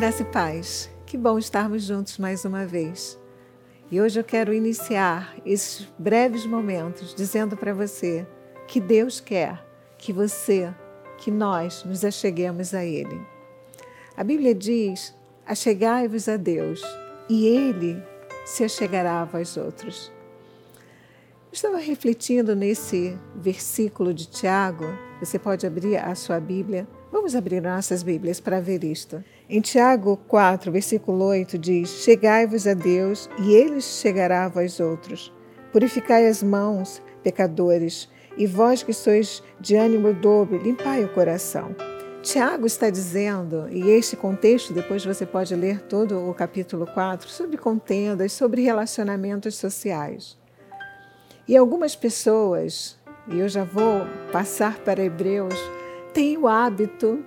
Graça e paz. Que bom estarmos juntos mais uma vez. E hoje eu quero iniciar esses breves momentos dizendo para você que Deus quer que você, que nós nos acheguemos a Ele. A Bíblia diz: Achegai-vos a Deus, e Ele se achegará a vós outros. Estava refletindo nesse versículo de Tiago. Você pode abrir a sua Bíblia. Vamos abrir nossas Bíblias para ver isto. Em Tiago 4, versículo 8 diz: Chegai-vos a Deus, e ele chegará a vós outros. Purificai as mãos, pecadores, e vós que sois de ânimo dobre, limpai o coração. Tiago está dizendo, e este contexto, depois você pode ler todo o capítulo 4, sobre contendas, sobre relacionamentos sociais. E algumas pessoas, e eu já vou passar para Hebreus, têm o hábito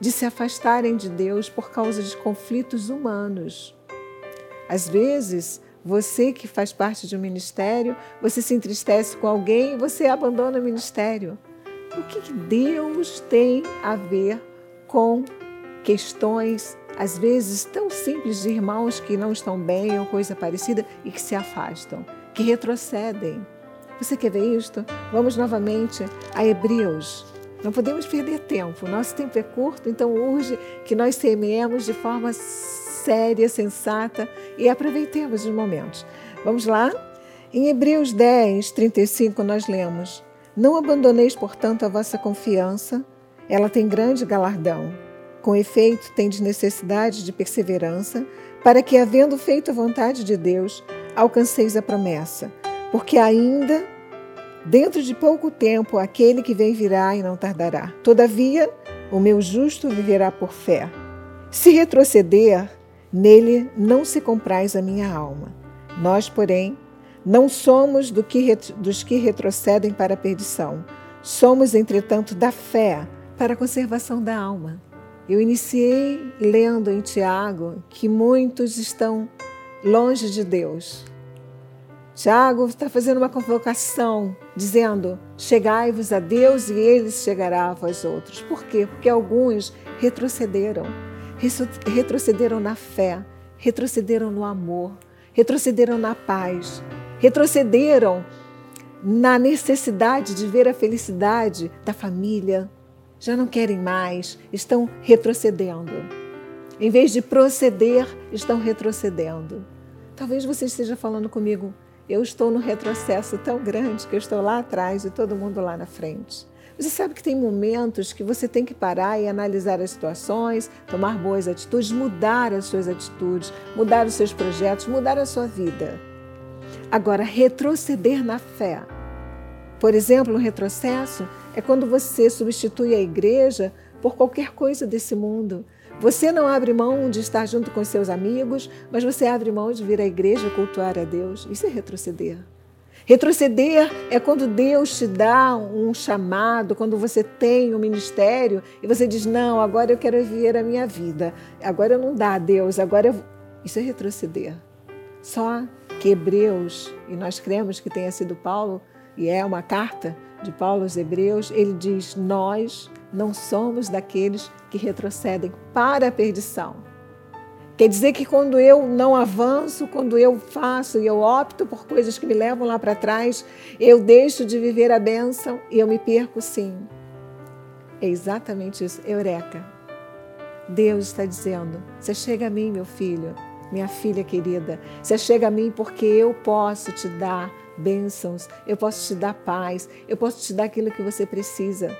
de se afastarem de Deus por causa de conflitos humanos. Às vezes, você que faz parte de um ministério, você se entristece com alguém e você abandona o ministério. O que Deus tem a ver com questões, às vezes tão simples, de irmãos que não estão bem ou coisa parecida e que se afastam, que retrocedem? Você quer ver isto? Vamos novamente a Hebreus não podemos perder tempo. Nosso tempo é curto, então urge que nós semeemos de forma séria, sensata e aproveitemos os momentos. Vamos lá? Em Hebreus 10, 35, nós lemos: Não abandoneis, portanto, a vossa confiança, ela tem grande galardão. Com efeito, tendes necessidade de perseverança, para que, havendo feito a vontade de Deus, alcanceis a promessa. Porque ainda Dentro de pouco tempo, aquele que vem virá e não tardará. Todavia, o meu justo viverá por fé. Se retroceder, nele não se compraz a minha alma. Nós, porém, não somos do que, dos que retrocedem para a perdição. Somos, entretanto, da fé para a conservação da alma. Eu iniciei lendo em Tiago que muitos estão longe de Deus, Tiago está fazendo uma convocação, dizendo: Chegai-vos a Deus e ele chegará a vós outros. Por quê? Porque alguns retrocederam. Retrocederam na fé, retrocederam no amor, retrocederam na paz, retrocederam na necessidade de ver a felicidade da família. Já não querem mais, estão retrocedendo. Em vez de proceder, estão retrocedendo. Talvez você esteja falando comigo, eu estou no retrocesso tão grande que eu estou lá atrás e todo mundo lá na frente. Você sabe que tem momentos que você tem que parar e analisar as situações, tomar boas atitudes, mudar as suas atitudes, mudar os seus projetos, mudar a sua vida. Agora, retroceder na fé. Por exemplo, um retrocesso é quando você substitui a igreja por qualquer coisa desse mundo. Você não abre mão de estar junto com seus amigos, mas você abre mão de vir à igreja cultuar a Deus. Isso é retroceder. Retroceder é quando Deus te dá um chamado, quando você tem um ministério e você diz: Não, agora eu quero viver a minha vida. Agora não dá a Deus, agora eu... Isso é retroceder. Só que Hebreus, e nós cremos que tenha sido Paulo, e é uma carta de Paulo aos Hebreus, ele diz: Nós não somos daqueles que retrocedem para a perdição. Quer dizer que quando eu não avanço, quando eu faço e eu opto por coisas que me levam lá para trás, eu deixo de viver a bênção e eu me perco sim. É exatamente isso, Eureka. Deus está dizendo: você chega a mim, meu filho, minha filha querida, você chega a mim porque eu posso te dar bênçãos, eu posso te dar paz, eu posso te dar aquilo que você precisa.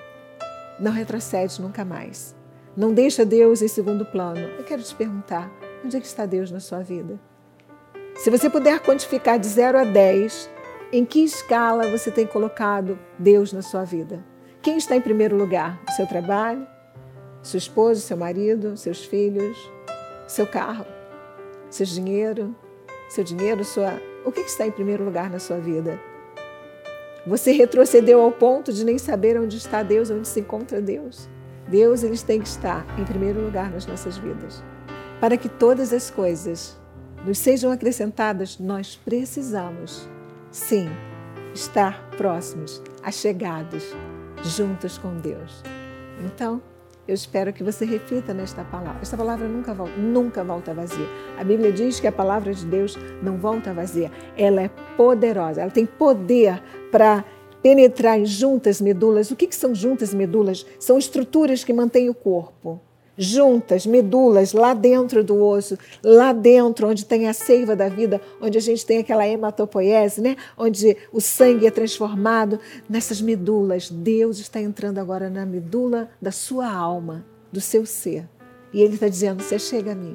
Não retrocede nunca mais. Não deixa Deus em segundo plano. Eu quero te perguntar, onde é que está Deus na sua vida? Se você puder quantificar de 0 a 10, em que escala você tem colocado Deus na sua vida? Quem está em primeiro lugar? O seu trabalho? Sua esposa, seu marido, seus filhos, seu carro, seu dinheiro, seu dinheiro, sua. O que está em primeiro lugar na sua vida? Você retrocedeu ao ponto de nem saber onde está Deus, onde se encontra Deus. Deus, eles têm que estar em primeiro lugar nas nossas vidas. Para que todas as coisas nos sejam acrescentadas, nós precisamos, sim, estar próximos, achegados, juntos com Deus. Então, Eu espero que você reflita nesta palavra. Esta palavra nunca volta, nunca volta vazia. A Bíblia diz que a palavra de Deus não volta vazia. Ela é poderosa, ela tem poder para penetrar em juntas medulas. O que, que são juntas medulas? São estruturas que mantêm o corpo juntas, medulas, lá dentro do osso, lá dentro, onde tem a seiva da vida, onde a gente tem aquela hematopoiese, né? onde o sangue é transformado nessas medulas. Deus está entrando agora na medula da sua alma, do seu ser. E Ele está dizendo: Você chega a mim,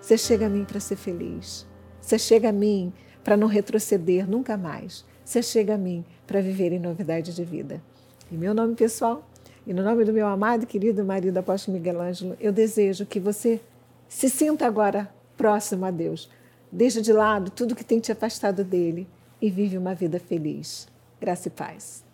você chega a mim para ser feliz, você chega a mim para não retroceder nunca mais, você chega a mim para viver em novidade de vida. E meu nome pessoal e no nome do meu amado e querido marido apóstolo Miguel Ângelo, eu desejo que você se sinta agora próximo a Deus. Deixa de lado tudo que tem te afastado dele e vive uma vida feliz. Graça e paz.